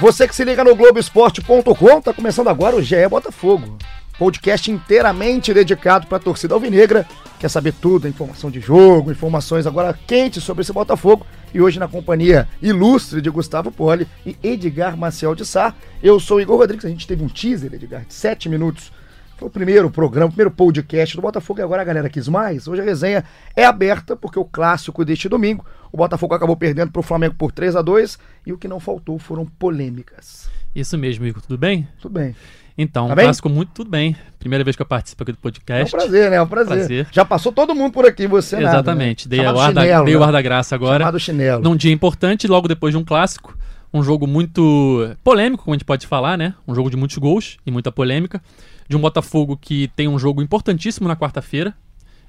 Você que se liga no Globoesporte.com, tá começando agora o GE Botafogo. Podcast inteiramente dedicado para a torcida alvinegra. Quer saber tudo, informação de jogo, informações agora quentes sobre esse Botafogo. E hoje na companhia ilustre de Gustavo Poli e Edgar Maciel de Sá. Eu sou Igor Rodrigues, a gente teve um teaser, Edgar, de sete minutos foi o primeiro programa, o primeiro podcast do Botafogo e agora a galera quis mais. Hoje a resenha é aberta porque o clássico deste domingo, o Botafogo acabou perdendo para o Flamengo por 3 a 2 e o que não faltou foram polêmicas. Isso mesmo, Igor. Tudo bem? Tudo bem. Então, tá um clássico muito tudo bem. Primeira vez que eu participo aqui do podcast. É um prazer, né? É um prazer. prazer. Já passou todo mundo por aqui, você né? Exatamente. Nada, né? Dei, o ar da, dei o ar da graça agora. Chamado chinelo. Num dia importante, logo depois de um clássico. Um jogo muito polêmico, como a gente pode falar, né? Um jogo de muitos gols e muita polêmica de um Botafogo que tem um jogo importantíssimo na quarta-feira,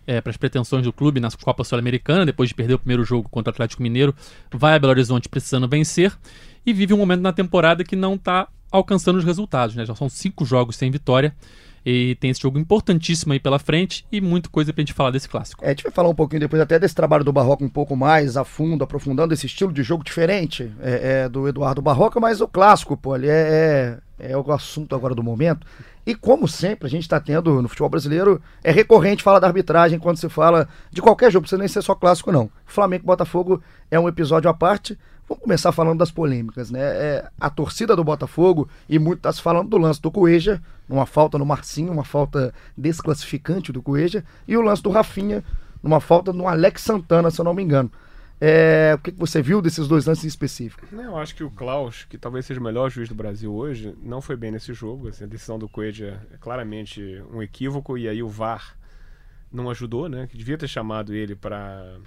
é, para as pretensões do clube na Copa Sul-Americana, depois de perder o primeiro jogo contra o Atlético Mineiro, vai a Belo Horizonte precisando vencer e vive um momento na temporada que não está alcançando os resultados. Né? Já são cinco jogos sem vitória. E tem esse jogo importantíssimo aí pela frente e muita coisa pra gente falar desse clássico. É, a gente vai falar um pouquinho depois até desse trabalho do Barroca um pouco mais a fundo, aprofundando esse estilo de jogo diferente é, é, do Eduardo Barroca, mas o clássico, pô, ele é, é, é o assunto agora do momento. E como sempre, a gente está tendo no futebol brasileiro, é recorrente falar da arbitragem quando se fala de qualquer jogo, precisa nem ser só clássico, não. Flamengo e Botafogo é um episódio à parte. Vamos começar falando das polêmicas, né? É, a torcida do Botafogo, e muito está se falando do lance do Coeja, uma falta no Marcinho, uma falta desclassificante do Coeja, e o lance do Rafinha, numa falta no Alex Santana, se eu não me engano. É, o que você viu desses dois lances específicos? Eu acho que o Klaus, que talvez seja o melhor juiz do Brasil hoje, não foi bem nesse jogo. Assim, a decisão do Coelho é claramente um equívoco e aí o VAR não ajudou, né? Que devia ter chamado ele para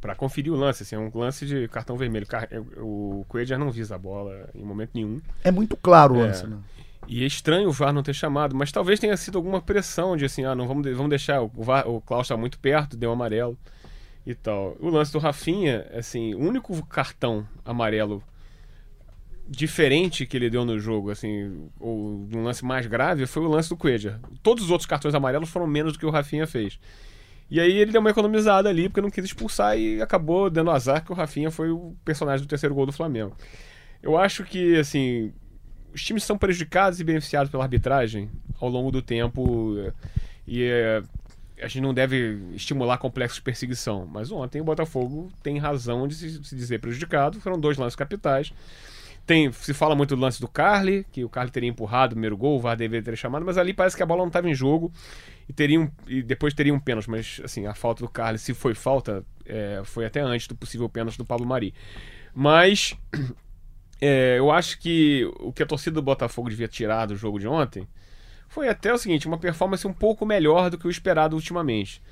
para conferir o lance, assim, é um lance de cartão vermelho. O Coelho não visa a bola em momento nenhum. É muito claro o é. lance, é, né? E é estranho o VAR não ter chamado, mas talvez tenha sido alguma pressão de assim, ah, não vamos, vamos deixar o VAR, o Klaus está muito perto, deu um amarelo e tal. O lance do Rafinha, assim, o único cartão amarelo diferente que ele deu no jogo, assim, ou um lance mais grave, foi o lance do Cueja. Todos os outros cartões amarelos foram menos do que o Rafinha fez. E aí ele deu uma economizada ali, porque não quis expulsar e acabou dando azar que o Rafinha foi o personagem do terceiro gol do Flamengo. Eu acho que, assim, os times são prejudicados e beneficiados pela arbitragem ao longo do tempo. E é, a gente não deve estimular complexos de perseguição. Mas ontem o Botafogo tem razão de se, se dizer prejudicado. Foram dois lances capitais. Tem, se fala muito do lance do Carly, que o Carly teria empurrado o primeiro gol, o VAR deveria ter chamado, mas ali parece que a bola não estava em jogo e, teria um, e depois teria um pênalti. Mas assim, a falta do Carly, se foi falta, é, foi até antes do possível pênalti do Pablo Mari. Mas é, eu acho que o que a torcida do Botafogo devia tirar do jogo de ontem foi até o seguinte, uma performance um pouco melhor do que o esperado ultimamente.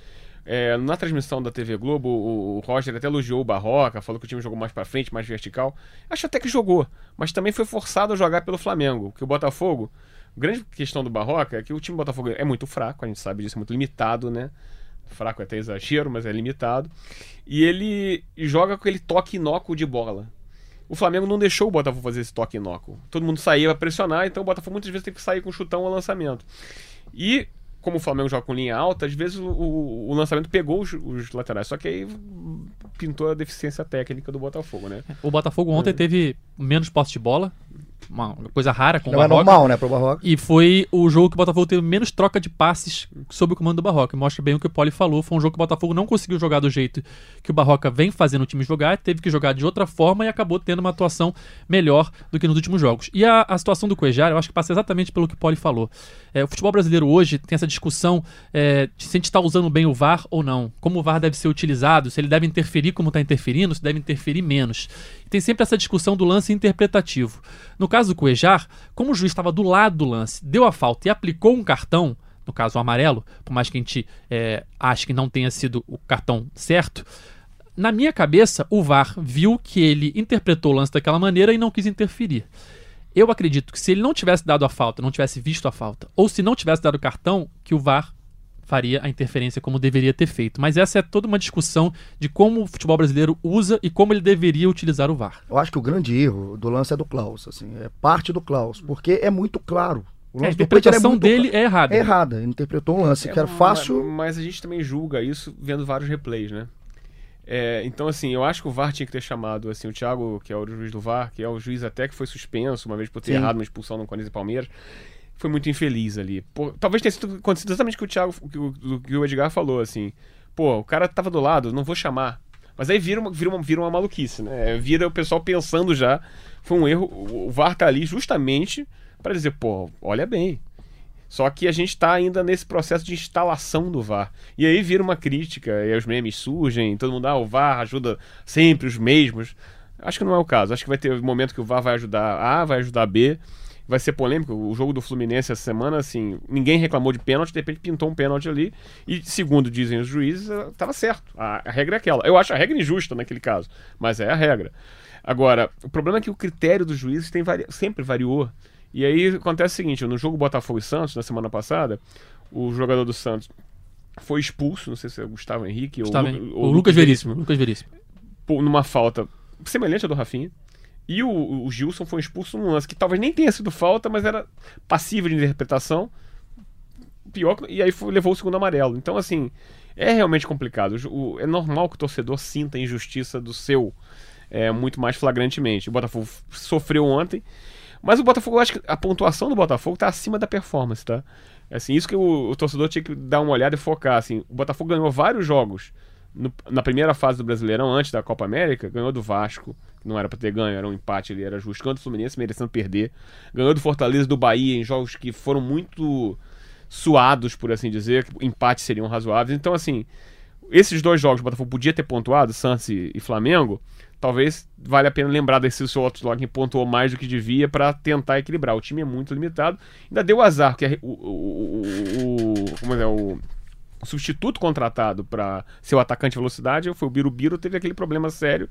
É, na transmissão da TV Globo, o, o, Roger até elogiou o Barroca, falou que o time jogou mais para frente, mais vertical. Acho até que jogou, mas também foi forçado a jogar pelo Flamengo, que o Botafogo. Grande questão do Barroca é que o time do Botafogo é muito fraco, a gente sabe disso, é muito limitado, né? Fraco é até exagero, mas é limitado. E ele joga com aquele toque inócuo de bola o Flamengo não deixou o Botafogo fazer esse toque inócuo. Todo mundo saía para pressionar, então o Botafogo muitas vezes tem que sair com chutão ao lançamento. E como o Flamengo joga com linha alta, às vezes o, o, o lançamento pegou os, os, laterais. Só que aí pintou a deficiência técnica do Botafogo, né? O Botafogo ontem é. teve menos posse de bola, uma coisa rara com Não o Barroca. é normal, né, pro Barroca. E foi o jogo que o Botafogo teve menos troca de passes sob o comando do Barroca. Mostra bem o que o Poli falou. Foi um jogo que o Botafogo não conseguiu jogar do jeito que o Barroca vem fazendo o time jogar, teve que jogar de outra forma e acabou tendo uma atuação melhor do que nos últimos jogos. E a, a situação do Cuejar, eu acho que passa exatamente pelo que o Poli falou. É, o futebol brasileiro hoje tem essa discussão é, de se a gente está usando bem o VAR ou não. Como o VAR deve ser utilizado, se ele deve interferir como está interferindo, se deve interferir menos tem sempre essa discussão do lance interpretativo. No caso do Cuejar, como o juiz estava do lado do lance, deu a falta e aplicou um cartão, no caso o amarelo, por mais que a gente é, ache que não tenha sido o cartão certo, na minha cabeça, o VAR viu que ele interpretou o lance daquela maneira e não quis interferir. Eu acredito que se ele não tivesse dado a falta, não tivesse visto a falta, ou se não tivesse dado o cartão, que o VAR faria a interferência como deveria ter feito. Mas essa é toda uma discussão de como o futebol brasileiro usa e como ele deveria utilizar o VAR. Eu acho que o grande erro do lance é do Klaus, assim, é parte do Klaus, porque é muito claro. É, a interpretação é dele é errada. É errada. Ele interpretou um lance é, que era fácil. Mas a gente também julga isso vendo vários replays, né? É, então, assim, eu acho que o VAR tinha que ter chamado assim, o Thiago, que é o juiz do VAR, que é o juiz até que foi suspenso uma vez por ter Sim. errado uma expulsão no Corinthians e Palmeiras. Foi muito infeliz ali. Pô, talvez tenha sido acontecido exatamente o que o Thiago, que o, que o Edgar falou, assim. Pô, o cara tava do lado, não vou chamar. Mas aí vira uma, vira uma, vira uma maluquice, né? Vira o pessoal pensando já. Foi um erro. O o VAR tá ali justamente para dizer, pô, olha bem. Só que a gente tá ainda nesse processo de instalação do VAR. E aí vira uma crítica, e os memes surgem, todo mundo, ah, o VAR ajuda sempre os mesmos. Acho que não é o caso. Acho que vai ter um momento que o VAR vai ajudar A, vai ajudar B. Vai ser polêmico. O jogo do Fluminense essa semana, assim, ninguém reclamou de pênalti, de repente pintou um pênalti ali. E, segundo dizem os juízes, eh, tava certo. A, a regra é aquela. Eu acho a regra injusta naquele caso, mas é a regra. Agora, o problema é que o critério dos juízes tem vari... sempre variou. E aí acontece o seguinte: no jogo Botafogo e Santos, na semana passada, o jogador do Santos foi expulso, não sei se é o Gustavo Henrique Gustavo, ou, ou o Lucas Veríssimo. Lucas Veríssimo. por- numa falta semelhante à do Rafinha. E o, o Gilson foi expulso num lance que talvez nem tenha sido falta, mas era passível de interpretação. Pior, e aí foi- levou o segundo amarelo. Então, assim, é realmente complicado. O- é normal que o torcedor sinta a injustiça do seu é, muito mais flagrantemente. O Botafogo sofreu ontem, mas o Botafogo, eu acho que a pontuação do Botafogo está acima da performance, tá? Assim, isso que o, o torcedor tinha que dar uma olhada e focar. Assim, o Botafogo ganhou vários jogos no- na primeira fase do Brasileirão, antes da Copa América, ganhou do Vasco, que não era pra ter ganho, era um empate ali, era justo. Ganhou do Fluminense, merecendo perder. Ganhou do Fortaleza do Bahia em jogos que foram muito suados, por assim dizer, que empates seriam razoáveis. Então, assim, esses dois jogos o Botafogo podia ter pontuado, Santos e, e Flamengo, talvez valha a pena lembrar desses outros lá que pontuou mais do que devia pra tentar equilibrar. O time é muito limitado. Ainda deu azar, que o, o, o, o- como é, o o substituto contratado para ser o atacante de velocidade foi o Birubiru, teve aquele problema sério.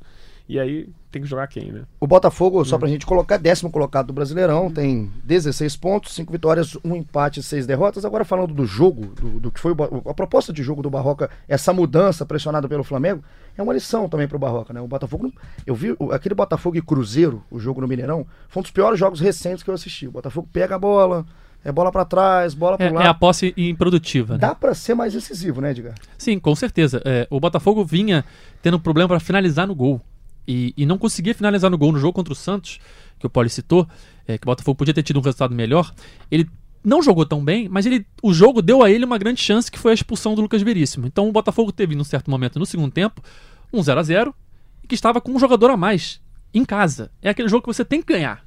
E aí tem que jogar quem, né? O Botafogo, só pra gente colocar, décimo colocado do Brasileirão, tem 16 pontos, 5 vitórias, um empate e 6 derrotas. Agora falando do jogo, do, do que foi o a proposta de jogo do Barroca, essa mudança pressionada pelo Flamengo, é uma lição também pro Barroca, né? O Botafogo, eu vi o- aquele Botafogo e Cruzeiro, o jogo no Mineirão, foi um dos piores jogos recentes que eu assisti. O Botafogo pega a bola, é bola pra trás, bola pro É, lado. é a posse improdutiva. Né? Dá pra ser mais decisivo, né, Edgar? Sim, com certeza. É, o Botafogo vinha tendo problema para finalizar no gol. E, e não conseguia finalizar no gol no jogo contra o Santos, que o Poli citou, é, que o Botafogo podia ter tido um resultado melhor. Ele não jogou tão bem, mas ele, o jogo deu a ele uma grande chance, que foi a expulsão do Lucas Veríssimo. Então o Botafogo teve, num certo momento, no segundo tempo, um 0 a 0 e que estava com um jogador a mais, em casa. É aquele jogo que você tem que ganhar.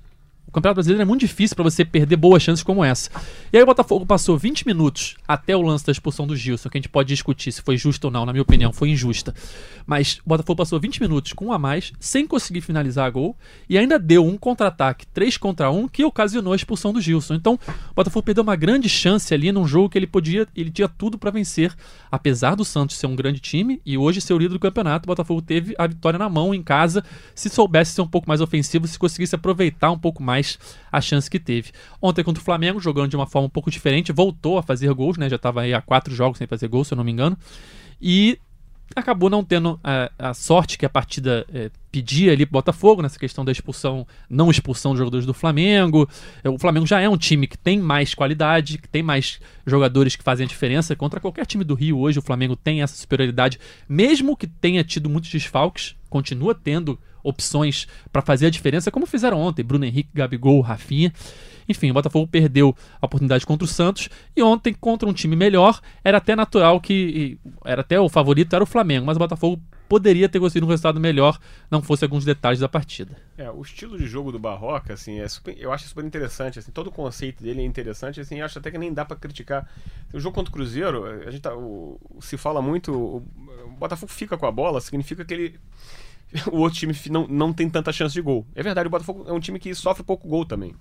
Campeonato Brasileiro é muito difícil para você perder boas chances como essa. E aí o Botafogo passou 20 minutos até o lance da expulsão do Gilson, que a gente pode discutir se foi justa ou não, na minha opinião, foi injusta. Mas o Botafogo passou 20 minutos com um a mais, sem conseguir finalizar a gol, e ainda deu um contra-ataque 3 contra 1 que ocasionou a expulsão do Gilson. Então, o Botafogo perdeu uma grande chance ali num jogo que ele podia, ele tinha tudo para vencer, apesar do Santos ser um grande time e hoje ser o líder do campeonato, o Botafogo teve a vitória na mão em casa, se soubesse ser um pouco mais ofensivo, se conseguisse aproveitar um pouco mais a chance que teve. Ontem contra o Flamengo, jogando de uma forma um pouco diferente, voltou a fazer gols, né? Já estava aí há quatro jogos sem fazer gol, se eu não me engano. E acabou não tendo a, a sorte que a partida eh, pedia ali pro Botafogo, nessa questão da expulsão, não expulsão dos jogadores do Flamengo. Eh, O Flamengo já é um time que tem mais qualidade, que tem mais jogadores que fazem a diferença. Contra qualquer time do Rio hoje, o Flamengo tem essa superioridade, mesmo que tenha tido muitos desfalques, continua tendo opções para fazer a diferença, como fizeram ontem, Bruno Henrique, Gabigol, Rafinha. Enfim, o Botafogo perdeu a oportunidade contra o Santos e ontem contra um time melhor, era até natural que era até o favorito era o Flamengo, mas o Botafogo poderia ter conseguido um resultado melhor, não fosse alguns detalhes da partida. É, o estilo de jogo do Barroca, assim, é super- eu acho super interessante, assim, todo o conceito dele é interessante, assim, acho até que nem dá pra criticar. O jogo contra o Cruzeiro, a gente tá, o- se fala muito, o, o Botafogo fica com a bola, significa que ele o outro time não, não tem tanta chance de gol. É verdade, o Botafogo é um time que sofre pouco gol também.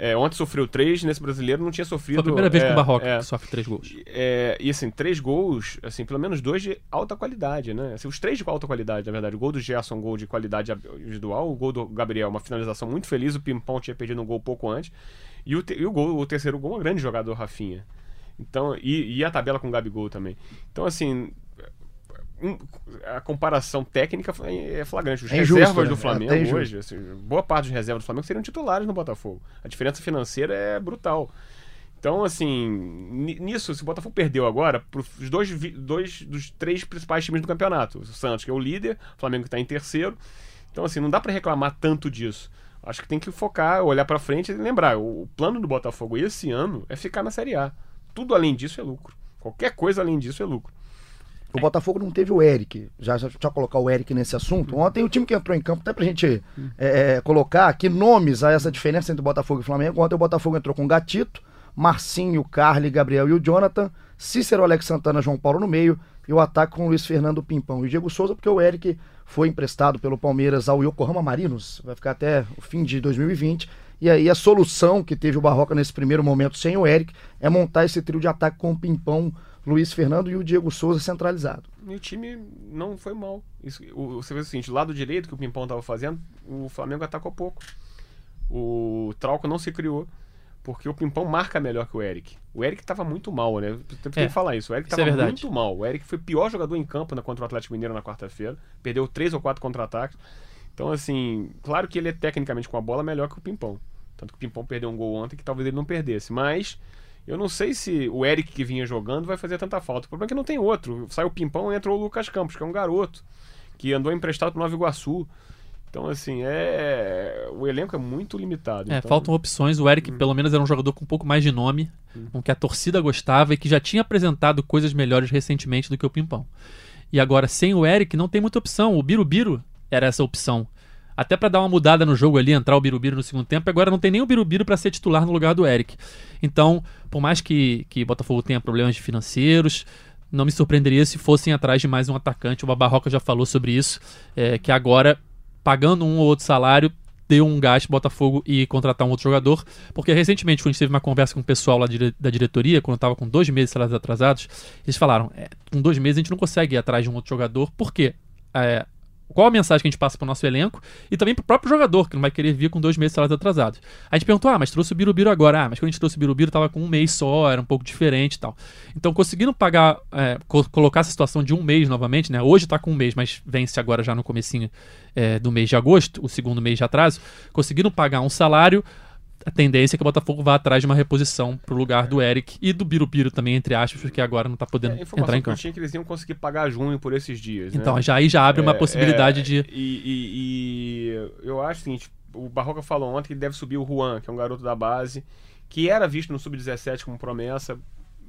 É, ontem sofreu três, nesse brasileiro não tinha sofrido. Foi a primeira vez é, que o Barroca é, sofre três gols. é, e assim, três gols, assim, pelo menos dois de alta qualidade, né? Assim, os três de alta qualidade, na verdade. O gol do Gerson, um gol de qualidade individual. O gol do Gabriel, uma finalização muito feliz. O Pimpão tinha perdido um gol pouco antes. E o, te- e o, gol, o terceiro gol, uma grande jogada do Rafinha. Então, e, e a tabela com o Gabigol também. Então, assim, a comparação técnica é flagrante. Os É injusto, reservas né? do É até Flamengo injusto. hoje, assim, boa parte dos reservas do Flamengo seriam titulares no Botafogo. A diferença financeira é brutal. Então, assim, nisso, se o Botafogo perdeu agora, para os dois, dois dos três principais times do campeonato. O Santos, que é o líder, o Flamengo, que está em terceiro. Então, assim, não dá para reclamar tanto disso. Acho que tem que focar, olhar para frente e lembrar: o plano do Botafogo esse ano é ficar na Série A. Tudo além disso é lucro. Qualquer coisa além disso é lucro. O Botafogo não teve o Eric. Já, já, já colocar o Eric nesse assunto. Ontem o time que entrou em campo, até pra gente é, é, colocar aqui nomes a essa diferença entre Botafogo e Flamengo. Ontem o Botafogo entrou com Gatito, Marcinho, Carly, Gabriel e o Jonathan, Cícero, Alex Santana, João Paulo no meio e o ataque com o Luiz Fernando Pimpão e o Diego Souza, porque o Eric foi emprestado pelo Palmeiras ao Yokohama Marinos, vai ficar até o fim de 2020. E aí a solução que teve o Barroca nesse primeiro momento sem o Eric é montar esse trio de ataque com o Pimpão, Luiz Fernando e o Diego Souza centralizado. E o time não foi mal. Isso, o, você vê o seguinte, lado direito que o Pimpão estava fazendo, o Flamengo atacou pouco. O Trauco não se criou porque o Pimpão marca melhor que o Eric. O Eric estava muito mal, né? Tem que é, falar isso. O Eric estava é muito mal. O Eric foi o pior jogador em campo na, contra o Atlético Mineiro na quarta-feira. Perdeu três ou quatro contra-ataques. Então, assim, claro que ele é tecnicamente com a bola melhor que o Pimpão. Tanto que o Pimpão perdeu um gol ontem que talvez ele não perdesse. Mas eu não sei se o Eric que vinha jogando vai fazer tanta falta. O problema é que não tem outro. Sai o Pimpão e entrou o Lucas Campos, que é um garoto que andou emprestado para Nova Iguaçu. Então, assim, é. O elenco é muito limitado. É, então... faltam opções. O Eric, hum. pelo menos, era um jogador com um pouco mais de nome, hum. com que a torcida gostava e que já tinha apresentado coisas melhores recentemente do que o Pimpão. E agora, sem o Eric, não tem muita opção. O Birubiru era essa opção. Até para dar uma mudada no jogo ali, entrar o Birubiru no segundo tempo, agora não tem nem o Birubiru para ser titular no lugar do Eric. Então, por mais que, que Botafogo tenha problemas financeiros, não me surpreenderia se fossem atrás de mais um atacante. O Babarroca já falou sobre isso, é, que agora pagando um ou outro salário, deu um gasto Botafogo e contratar um outro jogador, porque recentemente, quando a gente teve uma conversa com o pessoal lá da diretoria, quando estava com dois meses de salários atrasados, eles falaram: é, com dois meses a gente não consegue ir atrás de um outro jogador, porque é, qual a mensagem que a gente passa para o nosso elenco e também para o próprio jogador, que não vai querer vir com dois meses de salários atrasados. A gente perguntou, ah, mas trouxe o Birubiru agora. Ah, mas quando a gente trouxe o Birubiru tava com um mês só, era um pouco diferente e tal. Então, conseguindo pagar, é, co colocar essa situação de um mês novamente, né? Hoje está com um mês, mas vence agora já no comecinho é, do mês de agosto, o segundo mês de atraso, conseguindo pagar um salário a tendência é que o Botafogo vá atrás de uma reposição pro lugar do Eric e do Birubiru também, entre aspas, porque agora não tá podendo é, entrar em campo. Que eu tinha que eles iam conseguir pagar junho por esses dias. Então, né? já, aí já abre uma é, possibilidade é, de. E, e, e, eu acho o seguinte: o Barroca falou ontem que deve subir o Juan, que é um garoto da base, que era visto no Sub-17 como promessa.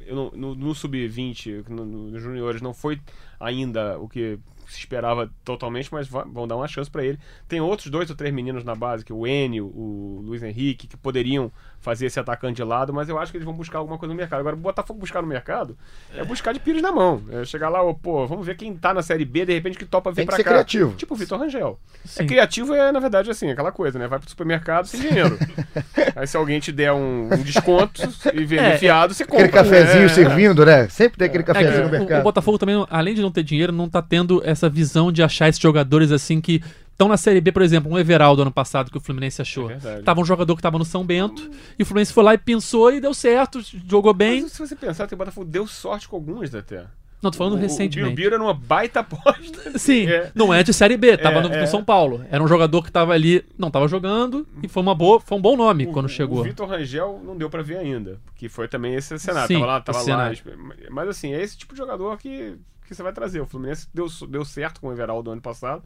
Eu, no, no Sub-20, nos no juniores, não foi ainda o que se esperava totalmente, mas vão dar uma chance para ele. Tem outros dois ou três meninos na base, que o Enio, o Luiz Henrique, que poderiam fazer esse atacante de lado, mas eu acho que eles vão buscar alguma coisa no mercado. Agora, o Botafogo buscar no mercado é buscar de pires na mão. É chegar lá, oh, pô, vamos ver quem tá na Série B, de repente que topa vir pra cá. criativo. Tipo o Vitor Rangel. É criativo é, na verdade, assim, aquela coisa, né? Vai pro supermercado sem dinheiro. Aí se alguém te der um, um desconto e vender é, fiado, você compra. Aquele cafezinho é. servindo, né? Sempre tem aquele é cafezinho no mercado. O, o Botafogo também, além de não ter dinheiro, não tá tendo essa visão de achar esses jogadores assim que estão na Série B, por exemplo, um Everaldo ano passado que o Fluminense achou. É tava um jogador que tava no São Bento e o Fluminense foi lá e pensou e deu certo, jogou bem. Mas se você pensar, o Botafogo deu sorte com alguns até. Não, tô falando o, recentemente. O Birubiru era uma baita aposta. Sim, é. não é de Série B, tava é, no, no, é. São Paulo. Era um jogador que tava ali, não tava jogando e foi uma boa, foi um bom nome o, quando chegou. O Vitor Rangel não deu para ver ainda, que foi também esse cenário. Sim, tava lá, tava lá. Mas assim, é esse tipo de jogador que, que você vai trazer. O Fluminense deu, deu certo com o Everaldo ano passado.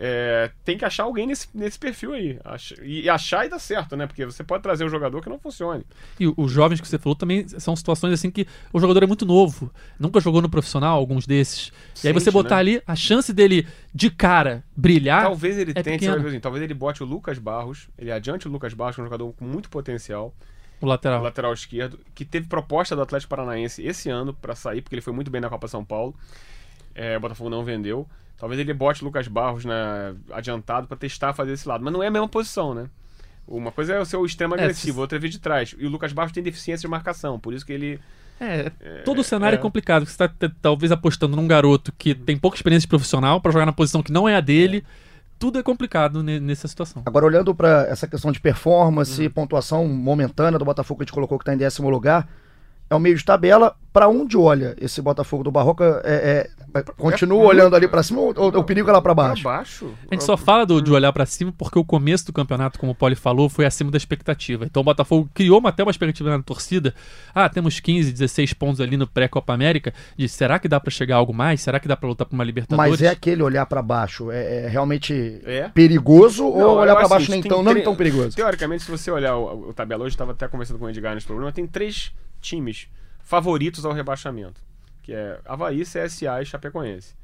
É, tem que achar alguém nesse, nesse perfil aí. e achar e dar certo, né? Porque você pode trazer um jogador que não funcione. E os jovens que você falou também são situações assim que o jogador é muito novo. Nunca jogou no profissional, alguns desses. Sente, e aí você botar né? ali, a chance dele de cara brilhar. Talvez ele é tente, assim, talvez ele bote o Lucas Barros, ele adiante o Lucas Barros, que é um jogador com muito potencial. O lateral. O lateral esquerdo, que teve proposta do Atlético Paranaense esse ano para sair, porque ele foi muito bem na Copa São Paulo. É, o Botafogo não vendeu. Talvez ele bote Lucas Barros né, adiantado para testar fazer esse lado. Mas não é a mesma posição, né? Uma coisa é o seu extremo é, agressivo, é, outra é vir de trás. E o Lucas Barros tem deficiência de marcação, por isso que ele. É, todo o cenário é, é complicado. Você está talvez apostando num garoto que tem pouca experiência profissional para jogar na posição que não é a dele. É. Tudo é complicado nessa situação. Agora, olhando para essa questão de performance, hum. pontuação momentânea do Botafogo que a gente colocou que está em décimo lugar, é o meio de tabela. Pra onde olha esse Botafogo do Barroca? É, é, continua olhando ali pra cima ou, ou o perigo é lá pra baixo? Pra baixo. A gente só fala do, de olhar pra cima porque o começo do campeonato, como o Poli falou, foi acima da expectativa. Então o Botafogo criou até uma expectativa na torcida. Ah, temos 15, 16 pontos ali no pré-Copa América. De será que dá pra chegar a algo mais? Será que dá pra lutar por uma Libertadores? Mas é aquele olhar pra baixo. É, é realmente É? perigoso Não, ou olhar acho baixo assim, nem tem tão, não tão perigoso? Teoricamente, se você olhar o, o tabela hoje, estava até conversando com o Edgar nesse programa, tem três times favoritos ao rebaixamento, que é Havaí, CSA e Chapecoense.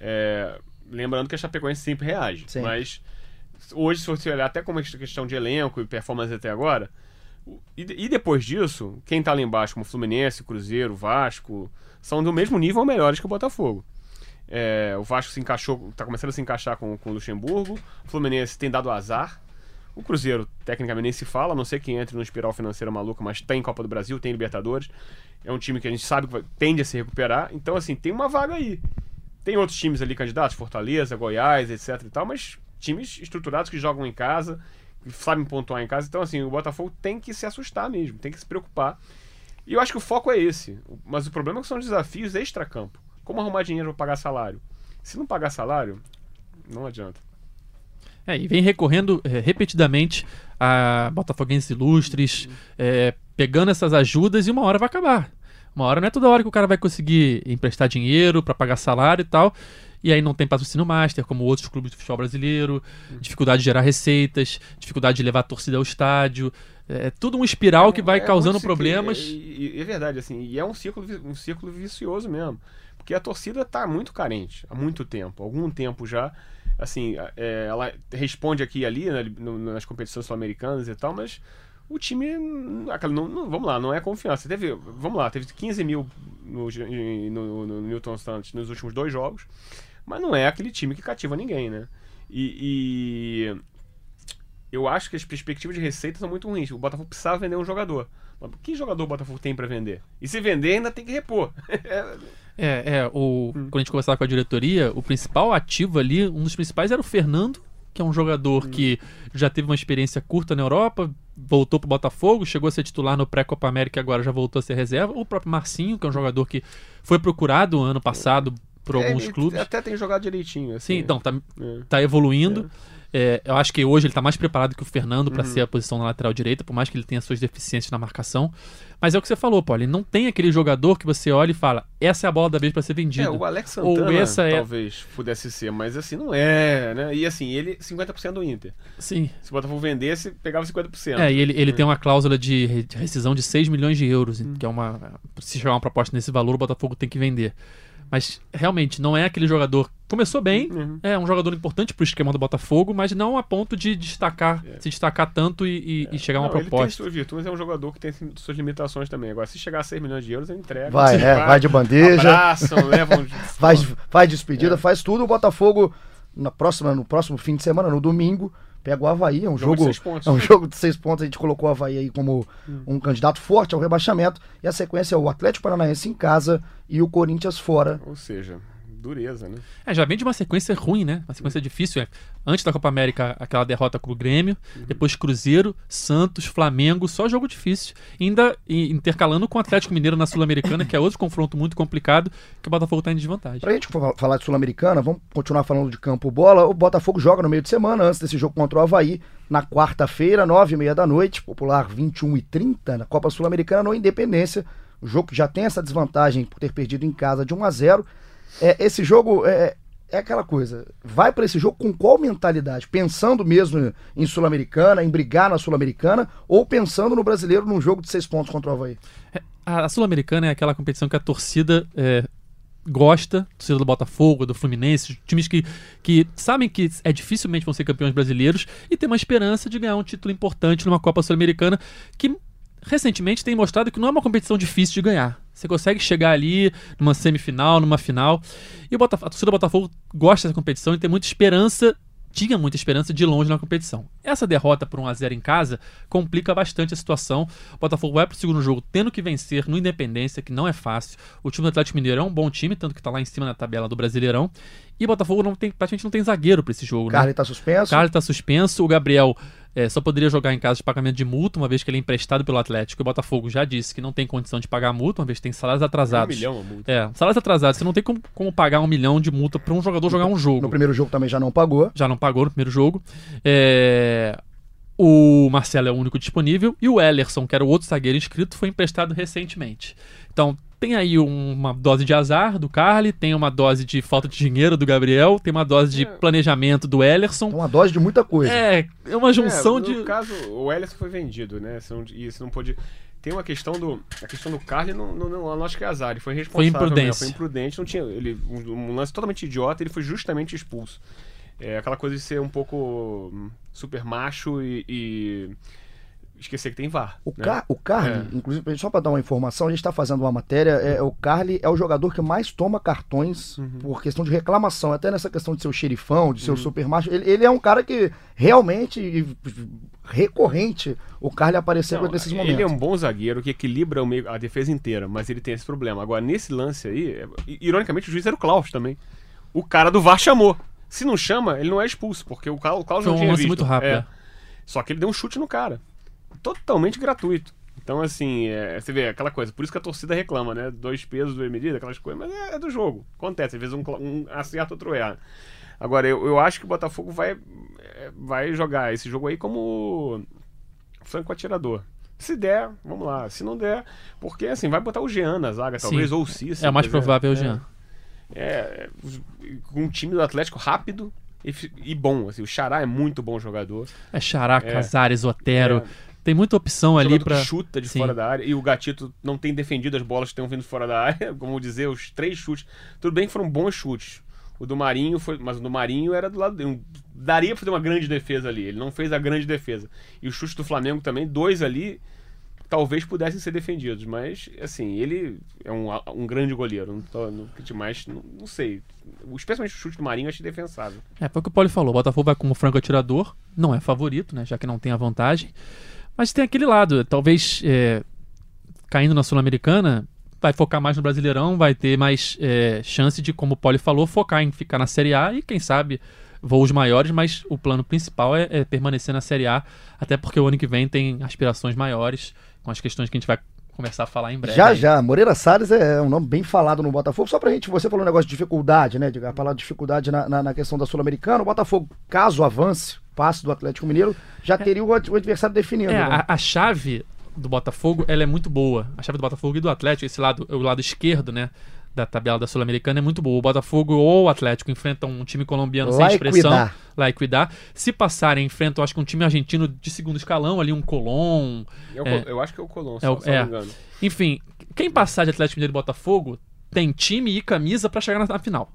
É, lembrando que a Chapecoense sempre reage, Sim. mas hoje, se você olhar até como é questão de elenco e performance até agora, e, e depois disso, quem tá lá embaixo, como Fluminense, Cruzeiro, Vasco, são do mesmo nível ou melhores que o Botafogo. É, o Vasco se encaixou, tá começando a se encaixar com, com o Luxemburgo. O Fluminense tem dado azar. O Cruzeiro, tecnicamente, nem se fala, a não sei quem entre no espiral financeira maluca, mas tem Copa do Brasil, tem Libertadores. É um time que a gente sabe que vai- tende a se recuperar. Então, assim, tem uma vaga aí. Tem outros times ali candidatos, Fortaleza, Goiás, etc e tal, mas times estruturados que jogam em casa, que sabem pontuar em casa. Então, assim, o Botafogo tem que se assustar mesmo, tem que se preocupar. E eu acho que o foco é esse. Mas o problema é que são desafios extra-campo. Como arrumar dinheiro para pagar salário? Se não pagar salário, não adianta. É, e vem recorrendo é, repetidamente a botafoguenses ilustres, é, pegando essas ajudas e uma hora vai acabar. Uma hora não é toda hora que o cara vai conseguir emprestar dinheiro pra pagar salário e tal. E aí não tem patrocínio master, como outros clubes do futebol brasileiro, dificuldade de gerar receitas, dificuldade de levar a torcida ao estádio. É tudo um espiral que vai É causando ciclo- problemas. E- é verdade, assim, e é um círculo, vi- um círculo vicioso mesmo. Porque a torcida tá muito carente há muito tempo, algum tempo já. Assim, é, ela responde aqui e ali né, no- nas competições sul-americanas e tal, mas o time. não- não- vamos lá, não é confiança. Teve, vamos lá, teve 15 mil no, no, no Newton Santos nos últimos dois jogos, mas não é aquele time que cativa ninguém, né? E, e eu acho que as perspectivas de receita são muito ruins. O Botafogo precisava vender um jogador. Que jogador o Botafogo tem pra vender? E se vender, ainda tem que repor. É, é, o, Hum. quando a gente conversava com a diretoria, o principal ativo ali, um dos principais era o Fernando, que é um Hum. jogador que já teve uma experiência curta na Europa, voltou pro Botafogo, chegou a ser titular no pré-Copa América e agora já voltou a ser reserva. O próprio Marcinho, que é um jogador que foi procurado ano passado por alguns Ele clubes. Até tem jogado direitinho. Assim, Sim, então, tá, É. tá evoluindo. É, eu acho que hoje ele tá mais preparado que o Fernando Uhum. para ser a posição na lateral direita, por mais que ele tenha suas deficiências na marcação. Mas é o que você falou, Paulo. Ele não tem aquele jogador que você olha e fala: essa é a bola da vez para ser vendida. É, o Alex Ou Santana essa é- talvez pudesse ser, mas assim, não é, né? E assim, ele 50% do Inter. Sim. Se o Botafogo vendesse, pegava 50%. É, e ele, ele tem uma cláusula de re- de rescisão de 6 milhões de euros, que é uma. Se chegar uma proposta nesse valor, o Botafogo tem que vender. Mas realmente não é aquele jogador. Começou bem, Uhum. é um jogador importante pro esquema do Botafogo, mas não a ponto de destacar, se destacar tanto e, e- e chegar a uma Não, Ele tem proposta. suas virtudes, é um jogador que tem suas limitações também. Agora, se chegar a 6 milhões de euros, ele entrega. Vai, é, vai de bandeja. Abraçam, levam. faz, faz É. despedida, faz tudo. O Botafogo, na próxima, no próximo fim de semana, no domingo, pega o Havaí. É um Jogo de jogo, é um jogo de seis pontos. A gente colocou o Havaí aí como um candidato forte ao rebaixamento. E a sequência é o Atlético Paranaense em casa e o Corinthians fora. Ou seja, dureza, né? É, já vem de uma sequência ruim, né? Uma sequência difícil. É. Antes da Copa América, aquela derrota com o Grêmio, depois Cruzeiro, Santos, Flamengo, só jogo difícil. Ainda intercalando com o Atlético Mineiro na Sul-Americana, que é outro confronto muito complicado, que o Botafogo tá em desvantagem. Pra gente fa- falar de Sul-Americana, vamos continuar falando de campo bola. O Botafogo joga no meio de semana, antes desse jogo contra o Havaí, na quarta-feira, nove e meia da noite, popular 21 e 30 na Copa Sul-Americana, no Independência. O jogo que já tem essa desvantagem por ter perdido em casa de 1 a 0 é, Esse jogo é, é aquela coisa. Vai pra esse jogo com qual mentalidade? Pensando mesmo em Sul-Americana, em brigar na Sul-Americana, ou pensando no brasileiro num jogo de seis pontos contra o Havaí? A, a Sul-Americana é aquela competição que a torcida é, gosta, torcida do Botafogo, do Fluminense, times que, que sabem que é dificilmente vão ser campeões brasileiros e tem uma esperança de ganhar um título importante numa Copa Sul-Americana que recentemente tem mostrado que não é uma competição difícil de ganhar. Você consegue chegar ali numa semifinal, numa final. E o Botaf a torcida do Botafogo gosta dessa competição e tem muita esperança tinha muita esperança de longe na competição. Essa derrota por 1 a 0 em casa complica bastante a situação. O Botafogo vai para o segundo jogo tendo que vencer no Independência, que não é fácil. O time do Atlético Mineiro é um bom time, tanto que está lá em cima na tabela do Brasileirão. E o Botafogo não tem, praticamente não tem zagueiro para esse jogo. né? Carly tá suspenso. O Carlos está suspenso, o Gabriel é, só poderia jogar em caso de pagamento de multa, uma vez que ele é emprestado pelo Atlético. O Botafogo já disse que não tem condição de pagar multa, uma vez que tem salários atrasados. Um milhão a multa. É, salários atrasados. Você não tem como, como pagar um milhão de multa para um jogador jogar um jogo. No primeiro jogo também já não pagou. Já não pagou no primeiro jogo. É, o Marcelo é o único disponível e o Ellerson, que era o outro zagueiro inscrito, foi emprestado recentemente. Então, tem aí uma dose de azar do Carly, tem uma dose de falta de dinheiro do Gabriel, tem uma dose de É. planejamento do Ellerson. Então, uma dose de muita coisa. É, é uma junção É, no de. caso, o Ellison foi vendido, né? E você não pôde. Tem uma questão do. A questão do Carly, não, não, não, não acho que é azar. Ele foi responsável. imprudência. mesmo, Foi imprudente. Não tinha, ele, um, um lance totalmente idiota, ele foi justamente expulso. É aquela coisa de ser um pouco hum, super macho e. e esquecer que tem VAR. O, né? Car o Carly, É. inclusive, só para dar uma informação, a gente está fazendo uma matéria. É, o Carly é o jogador que mais toma cartões Uhum. por questão de reclamação, até nessa questão de ser o xerifão, de ser o super macho. Ele, ele é um cara que realmente recorrente o Carly aparecer Não, nesses ele momentos. é um bom zagueiro que equilibra o meio- a defesa inteira, mas ele tem esse problema. Agora, nesse lance aí, ironicamente, o juiz era o Klaus também. O cara do VAR chamou. Se não chama, ele não é expulso, porque o Klaus, o Klaus Foi não um tinha lance visto. muito rápido, É. é. Só que ele deu um chute no cara. Totalmente gratuito. Então, assim, é, você vê aquela coisa. Por isso que a torcida reclama, né? Dois pesos, duas medidas, aquelas coisas. Mas é, é do jogo. Acontece. Às vezes um, um acerta, outro erra. Agora, eu, eu acho que o Botafogo vai, é, vai jogar esse jogo aí como franco atirador. Se der, vamos lá. Se não der, porque assim, vai botar o Jean na zaga, Sim. talvez, ou o Cícero. É o mais provável é o é, Jean. É, com um time do Atlético rápido e, e bom. Assim, o Xará é muito bom jogador. É Xará, É. Casares, Otero. É. Tem muita opção ali que chuta de Sim. fora da área e o Gatito não tem defendido as bolas que estão vindo fora da área, como dizer, os três chutes. Tudo bem que foram bons chutes. O do Marinho foi, mas o do Marinho era do lado dele. Daria pra fazer uma grande defesa ali. Ele não fez a grande defesa. E os chutes do Flamengo também, dois ali, talvez pudessem ser defendidos, mas assim, ele é um, um grande goleiro. Não, tô, não, mais, não, não sei. Especialmente o chute do Marinho, achei defensável. É, foi o que o Paulo falou. O Botafogo vai como franco atirador. Não é favorito, né? Já que não tem a vantagem. Mas tem aquele lado. Talvez é, caindo na Sul-Americana, vai focar mais no Brasileirão, vai ter mais é, chance de, como o Paulo falou, focar em ficar na Série A e, quem sabe, voos maiores, mas o plano principal é, é permanecer na Série A, até porque o ano que vem tem aspirações maiores, com as questões que a gente vai começar a falar em breve. Já, aí. já. Moreira Salles é um nome bem falado no Botafogo. Só pra gente, você falou um negócio de dificuldade, né? De a palavra dificuldade na, na, na questão da Sul-Americana. O Botafogo, caso avance, passe do Atlético Mineiro, já teria o, ad- o adversário definido. É, né? a, a chave do Botafogo, ela é muito boa. A chave do Botafogo e do Atlético, esse lado, o lado esquerdo, né, da tabela da Sul-Americana é muito boa. O Botafogo ou o Atlético enfrentam um time colombiano sem Lá expressão, Equidad. lá Equidad. Se passarem, enfrentam acho que um time argentino de segundo escalão, ali um Colón. Eu, É. eu acho que é o Colón, É se é. não me engano. Enfim, quem passar de Atlético Mineiro e Botafogo tem time e camisa pra chegar na, na final.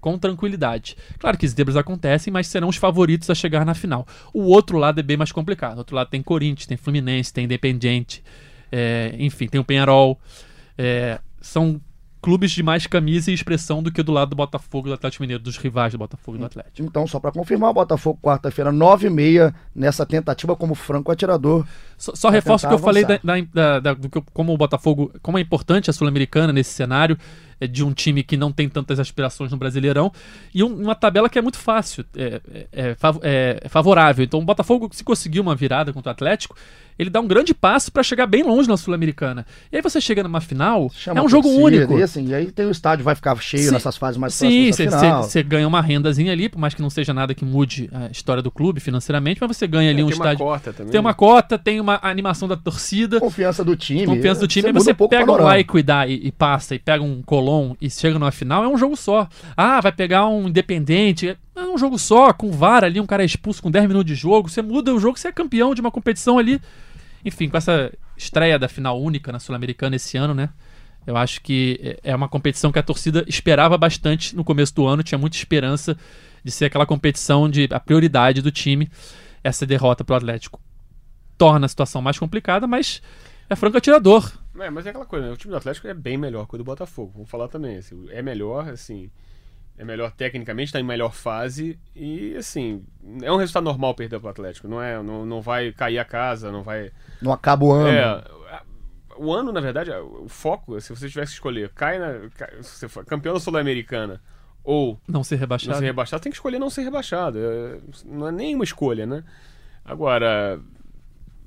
Com tranquilidade. Claro que zebras acontecem, mas serão os favoritos a chegar na final. O outro lado é bem mais complicado. O outro lado tem Corinthians, tem Fluminense, tem Independiente, é, enfim, tem o Penharol. É, são clubes de mais camisa e expressão do que do lado do Botafogo e do Atlético Mineiro, dos rivais do Botafogo e do Atlético. Então, só pra confirmar, o Botafogo, quarta-feira, 9h30, nessa tentativa como franco atirador. Só, só reforço o que eu falei da, avançar. da- da- da- do que, como o Botafogo, como é importante a Sul-Americana nesse cenário de um time que não tem tantas aspirações no Brasileirão e um- uma tabela que é muito fácil, é, é- é é- é favorável. Então o Botafogo, se conseguir uma virada contra o Atlético, ele dá um grande passo para chegar bem longe na Sul-Americana. E aí você chega numa final, Chama é um jogo único. E, assim, e aí tem o estádio, vai ficar cheio Sim. nessas fases mais Sim, você ganha uma rendazinha ali, por mais que não seja nada que mude a história do clube financeiramente, mas você ganha ali É, um tem uma estádio. cota também. Tem uma cota, tem uma animação da torcida. Confiança do time. Confiança do time, aí muda você um pega um lá e cuidar e, e passa, e pega um Colom e chega numa final, é um jogo só. Ah, vai pegar um Independente, é um jogo só, com VAR ali, um cara expulso com 10 minutos de jogo, você muda o jogo, você é campeão de uma competição ali. Enfim, com essa estreia da final única na Sul-Americana esse ano, né? Eu acho que é uma competição que a torcida esperava bastante no começo do ano, tinha muita esperança de ser aquela competição de a prioridade do time. Essa derrota pro Atlético torna a situação mais complicada, mas é franco atirador. É, mas é aquela coisa, né? O time do Atlético é bem melhor que o do Botafogo. Vamos falar também. assim, é melhor, assim. É melhor tecnicamente, está em melhor fase. E, assim, é um resultado normal perder pro Atlético. Não, é, não, não vai cair a casa, não vai. Não acaba o ano. É. O ano, na verdade, o foco, se você tivesse que escolher, cai na. cai- se você for campeão da Sul-Americana ou Não ser não rebaixado. ser rebaixado, tem que escolher não ser rebaixado. É, não é nenhuma escolha, né? Agora,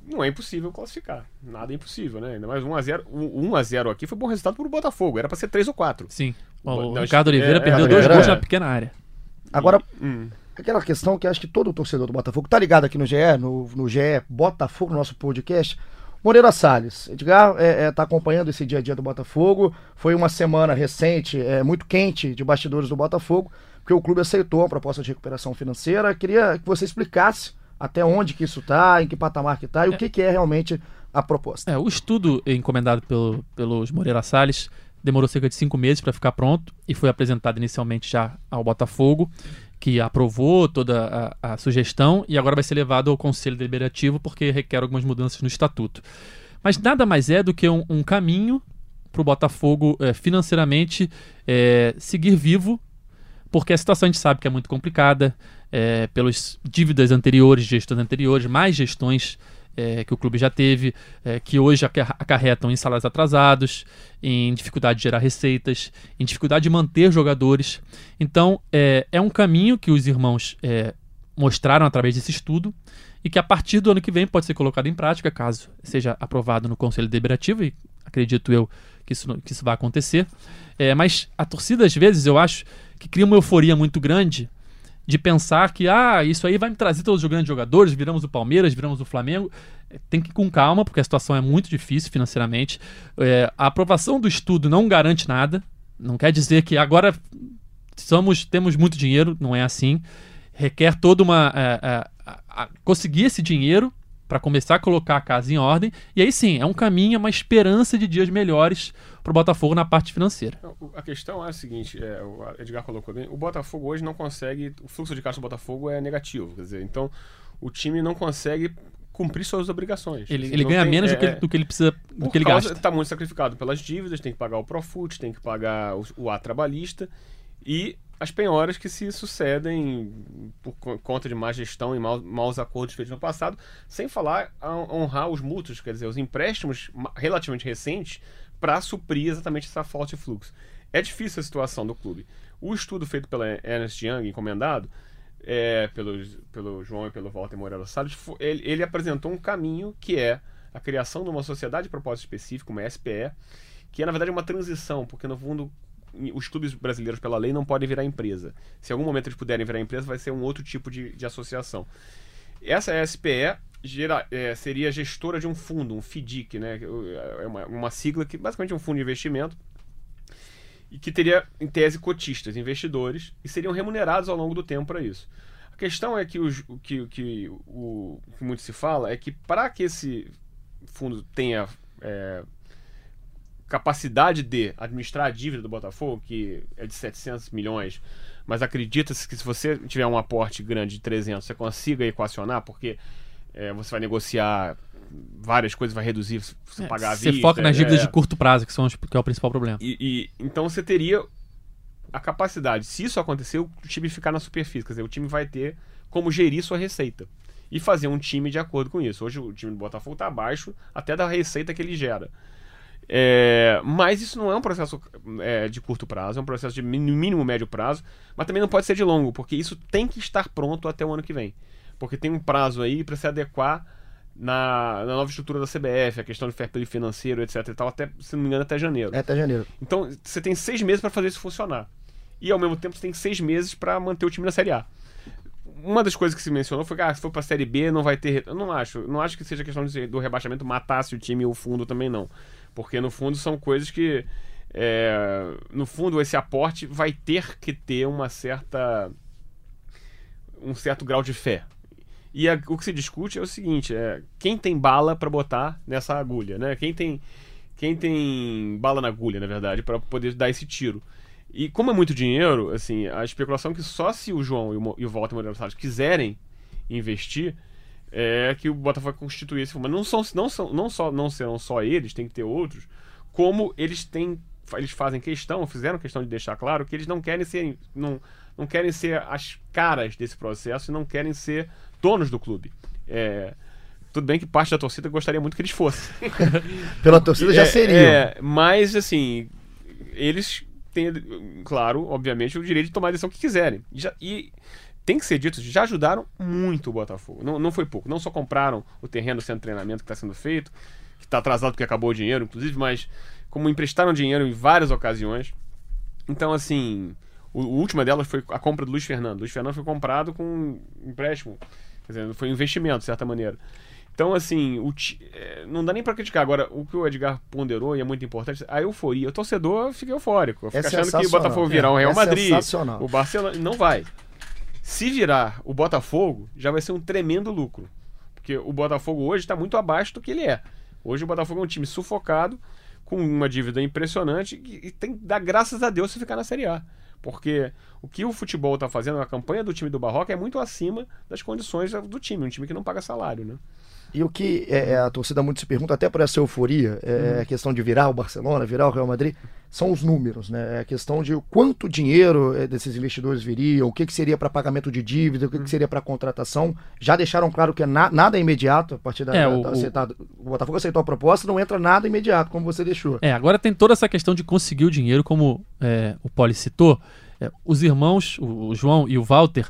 não é impossível classificar. Nada é impossível, né? Ainda mais 1x0. 1x0 aqui foi bom resultado pro Botafogo. Era pra ser 3 ou 4. Sim. O, o Ricardo Oliveira é, perdeu é, dois gols é. na pequena área. Agora, Hum. aquela questão que acho que todo torcedor do Botafogo tá ligado aqui no GE, no, no GE Botafogo, nosso podcast. Moreira Salles, Edgar é, é, tá acompanhando esse dia a dia do Botafogo. Foi uma semana recente, é, muito quente de bastidores do Botafogo, porque o clube aceitou a proposta de recuperação financeira. Queria que você explicasse até onde que isso tá, em que patamar que tá e o que, que é realmente a proposta. É, o estudo encomendado pelo, pelos Moreira Salles demorou cerca de cinco meses para ficar pronto e foi apresentado inicialmente já ao Botafogo, que aprovou toda a, a sugestão e agora vai ser levado ao Conselho Deliberativo porque requer algumas mudanças no estatuto. Mas nada mais é do que um, um caminho para o Botafogo eh, financeiramente eh, seguir vivo, porque a situação a gente sabe que é muito complicada, eh, pelas dívidas anteriores, gestões anteriores, mais gestões eh, que o clube já teve, eh, que hoje aca- acarretam em salários atrasados, em dificuldade de gerar receitas, em dificuldade de manter jogadores. Então, eh, é um caminho que os irmãos eh, mostraram através desse estudo e que a partir do ano que vem pode ser colocado em prática, caso seja aprovado no Conselho Deliberativo, e acredito eu que isso, que isso vai acontecer. É, mas a torcida, às vezes, eu acho que cria uma euforia muito grande de pensar que ah, isso aí vai me trazer todos os grandes jogadores, viramos o Palmeiras, viramos o Flamengo. É, Tem que ir com calma, porque a situação é muito difícil financeiramente. É, a aprovação do estudo não garante nada. Não quer dizer que agora somos, temos muito dinheiro, não é assim. Requer toda uma. é, é, conseguir esse dinheiro para começar a colocar a casa em ordem. E aí sim, é um caminho, é uma esperança de dias melhores para o Botafogo na parte financeira. A questão é a seguinte, é, o Edgar colocou bem, o Botafogo hoje não consegue, o fluxo de caixa do Botafogo é negativo, quer dizer, então o time não consegue cumprir suas obrigações. Ele, Assim, ele ganha tem- menos é, do, que ele, é, do que ele precisa, do que ele causa, gasta. tá muito sacrificado pelas dívidas, tem que pagar o Profut, tem que pagar o, o A trabalhista e as penhoras que se sucedem por co- conta de má gestão e mau- maus acordos feitos no passado, sem falar a honrar os mútuos, quer dizer, os empréstimos relativamente recentes para suprir exatamente essa falta de fluxo. É difícil a situação do clube. O estudo feito pela Ernest Young, encomendado, é, pelo, pelo João e pelo Walter Moreira Salles, ele, ele apresentou um caminho que é a criação de uma sociedade de propósito específico, uma SPE, que é na verdade uma transição, porque no fundo os clubes brasileiros pela lei não podem virar empresa. Se em algum momento eles puderem virar empresa, vai ser um outro tipo de, de associação. Essa SPE gera- é, seria gestora de um fundo, um FDIC, né? É uma, uma sigla que basicamente é um fundo de investimento e que teria, em tese, cotistas, investidores, e seriam remunerados ao longo do tempo para isso. A questão é que, o que, que, o que muito se fala é que para que esse fundo tenha é, capacidade de administrar a dívida do Botafogo, que é de 700 milhões, mas acredita-se que se você tiver um aporte grande de 300, você consiga equacionar, porque é, você vai negociar várias coisas, vai reduzir, você pagar a Você vista. foca nas dívidas é, de curto prazo, que, são os, que é o principal problema. e, e- então você teria a capacidade, se isso acontecer, o time ficar na superfície. Quer dizer, o time vai ter como gerir sua receita. E fazer um time de acordo com isso. Hoje o time do Botafogo está abaixo até da receita que ele gera. É, mas isso não é um processo é, de curto prazo, é um processo de mínimo, médio prazo, mas também não pode ser de longo, porque isso tem que estar pronto até o ano que vem. Porque tem um prazo aí para se adequar na, na nova estrutura da CBF, a questão de fair play financeiro, etc. E tal, até, se não me engano, até janeiro. É até janeiro. Então você tem seis meses para fazer isso funcionar. E ao mesmo tempo você tem seis meses para manter o time na Série A. Uma das coisas que se mencionou foi que ah, se for para a Série B não vai ter. Eu não acho. Não acho que seja questão de- do rebaixamento matasse o time e o fundo também não. Porque no fundo são coisas que. é, no fundo, esse aporte vai ter que ter uma certa. um certo grau de fé. E a- o que se discute é o seguinte: é, quem tem bala para botar nessa agulha, né? Quem tem quem tem bala na agulha, na verdade, para poder dar esse tiro. E como é muito dinheiro, assim, a especulação é que só se o João e o, e o Walter Moreira Salles quiserem investir, é que o Botafogo fundo. Mas não, são, não, são, não, só, não serão só eles, tem que ter outros, como eles têm. Eles fazem questão, fizeram questão de deixar claro que eles não querem ser. Não, não querem ser as caras desse processo e não querem ser donos do clube. É, tudo bem que parte da torcida gostaria muito que eles fossem. Pela torcida já É, seria. é, mas, assim, eles têm, claro, obviamente, o direito de tomar a decisão que quiserem. Já- e tem que ser dito, já ajudaram muito o Botafogo. Não, não foi pouco. Não só compraram o terreno do centro de treinamento que está sendo feito, que está atrasado porque acabou o dinheiro, inclusive, mas como emprestaram dinheiro em várias ocasiões. Então, assim, o, o última delas foi a compra do Luiz Fernando. O Luiz Fernando foi comprado com um empréstimo, quer dizer, foi um investimento, de certa maneira. Então, assim, o é, não dá nem para criticar. Agora, o que o Edgar ponderou, e é muito importante, a euforia. O torcedor fica eufórico. Fica é achando que o Botafogo virar o um Real é Madrid, o Barcelona. Não vai. Se virar o Botafogo, já vai ser um tremendo lucro. Porque o Botafogo hoje está muito abaixo do que ele é. Hoje o Botafogo é um time sufocado, com uma dívida impressionante, e tem que dar graças a Deus se ficar na Série A. Porque o que o futebol está fazendo, a campanha do time do Barroca é muito acima das condições do time, um time que não paga salário, né? E o que é, é, a torcida muito se pergunta, até por essa euforia, é, é uhum. a questão de virar o Barcelona, virar o Real Madrid, são os números, né? É a questão de quanto dinheiro é, desses investidores viria, o que, que seria para pagamento de dívida, o que, que seria para contratação. Já deixaram claro que na, nada é imediato a partir da, é, o, da aceitada. O Botafogo aceitou a proposta, não entra nada imediato, como você deixou. É, agora tem toda essa questão de conseguir o dinheiro, como é, o Poli citou. os irmãos, o João e o Walter,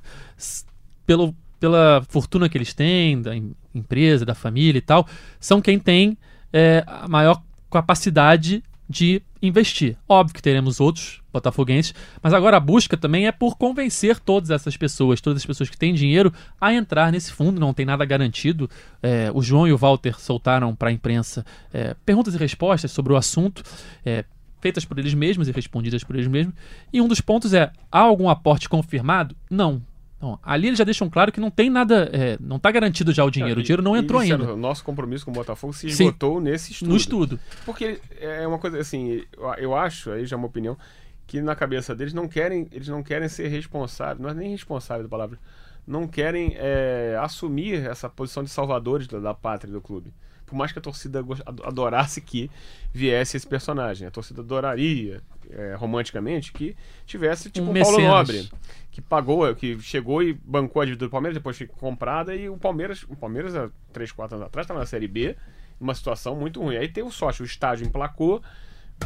pelo pela fortuna que eles têm, da empresa, da família e tal, são quem tem é, a maior capacidade de investir. Óbvio que teremos outros botafoguenses, mas agora a busca também é por convencer todas essas pessoas, todas as pessoas que têm dinheiro, a entrar nesse fundo. Não tem nada garantido. É, o João e o Walter soltaram para a imprensa é, perguntas e respostas sobre o assunto. É, feitas por eles mesmos e respondidas por eles mesmos. E um dos pontos é: há algum aporte confirmado? Não. Então, ali eles já deixam claro que não tem nada, é, não está garantido já o dinheiro, é, o dinheiro não entrou ainda. O nosso compromisso com o Botafogo se esgotou Sim, nesse estudo. No estudo. Porque é uma coisa assim, eu acho, aí já é uma opinião, que na cabeça deles não querem, eles não querem ser responsáveis, não é nem responsável da palavra, não querem é, assumir essa posição de salvadores da, da pátria do clube por mais que a torcida adorasse que viesse esse personagem. A torcida adoraria, é, romanticamente, que tivesse tipo um, um Paulo Nobre, que pagou, que chegou e bancou a dívida do Palmeiras, depois foi comprada, e o Palmeiras, o Palmeiras há 3, 4 anos atrás, estava na Série B, uma situação muito ruim. Aí tem o sócio, o estádio emplacou,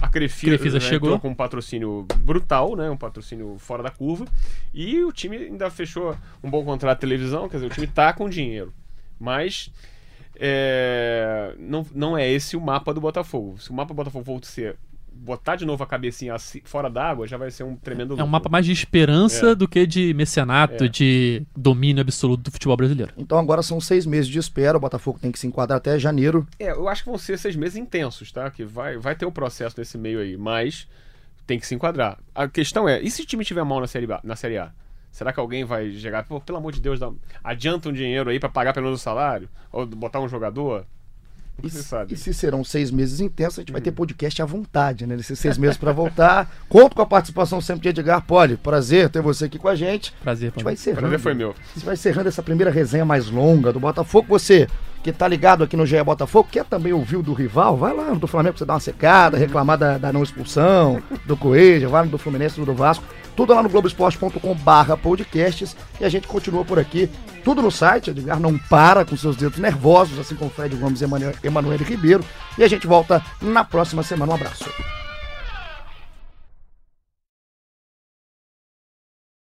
a Crefisa, Crefisa né, chegou com um patrocínio brutal, né, um patrocínio fora da curva, e o time ainda fechou um bom contrato de televisão, quer dizer, o time tá com dinheiro. Mas é, não, não é esse o mapa do Botafogo. Se o mapa do Botafogo for ser botar de novo a cabecinha assim, fora d'água, já vai ser um tremendo. É lucro. um mapa mais de esperança é. do que de mecenato, é. de domínio absoluto do futebol brasileiro. Então agora são seis meses de espera, o Botafogo tem que se enquadrar até janeiro. É, eu acho que vão ser seis meses intensos, tá? Que vai, vai ter o um processo nesse meio aí, mas tem que se enquadrar. A questão é, e se o time tiver mal na Série A? Na série a? Será que alguém vai chegar, pô, pelo amor de Deus, dá, adianta um dinheiro aí para pagar pelo menos o salário? Ou botar um jogador? E, e, se serão seis meses intensos, a gente vai ter uhum. podcast à vontade, né? Nesses seis meses para voltar. Conto com a participação sempre de Edgar Poli. Prazer ter você aqui com a gente. Prazer, a gente vai encerrando. Prazer foi meu. A gente vai encerrando essa primeira resenha mais longa do Botafogo. Você que tá ligado aqui no GE Botafogo, quer também ouvir o do rival? Vai lá no do Flamengo pra você dar uma secada, reclamar da, da não expulsão, do Coelho, vai no do Fluminense, no do Vasco. Tudo lá no barra podcasts. E a gente continua por aqui. Tudo no site. Edgar não para com seus dedos nervosos, assim como Fred Gomes e Emanuel Ribeiro. E a gente volta na próxima semana. Um abraço.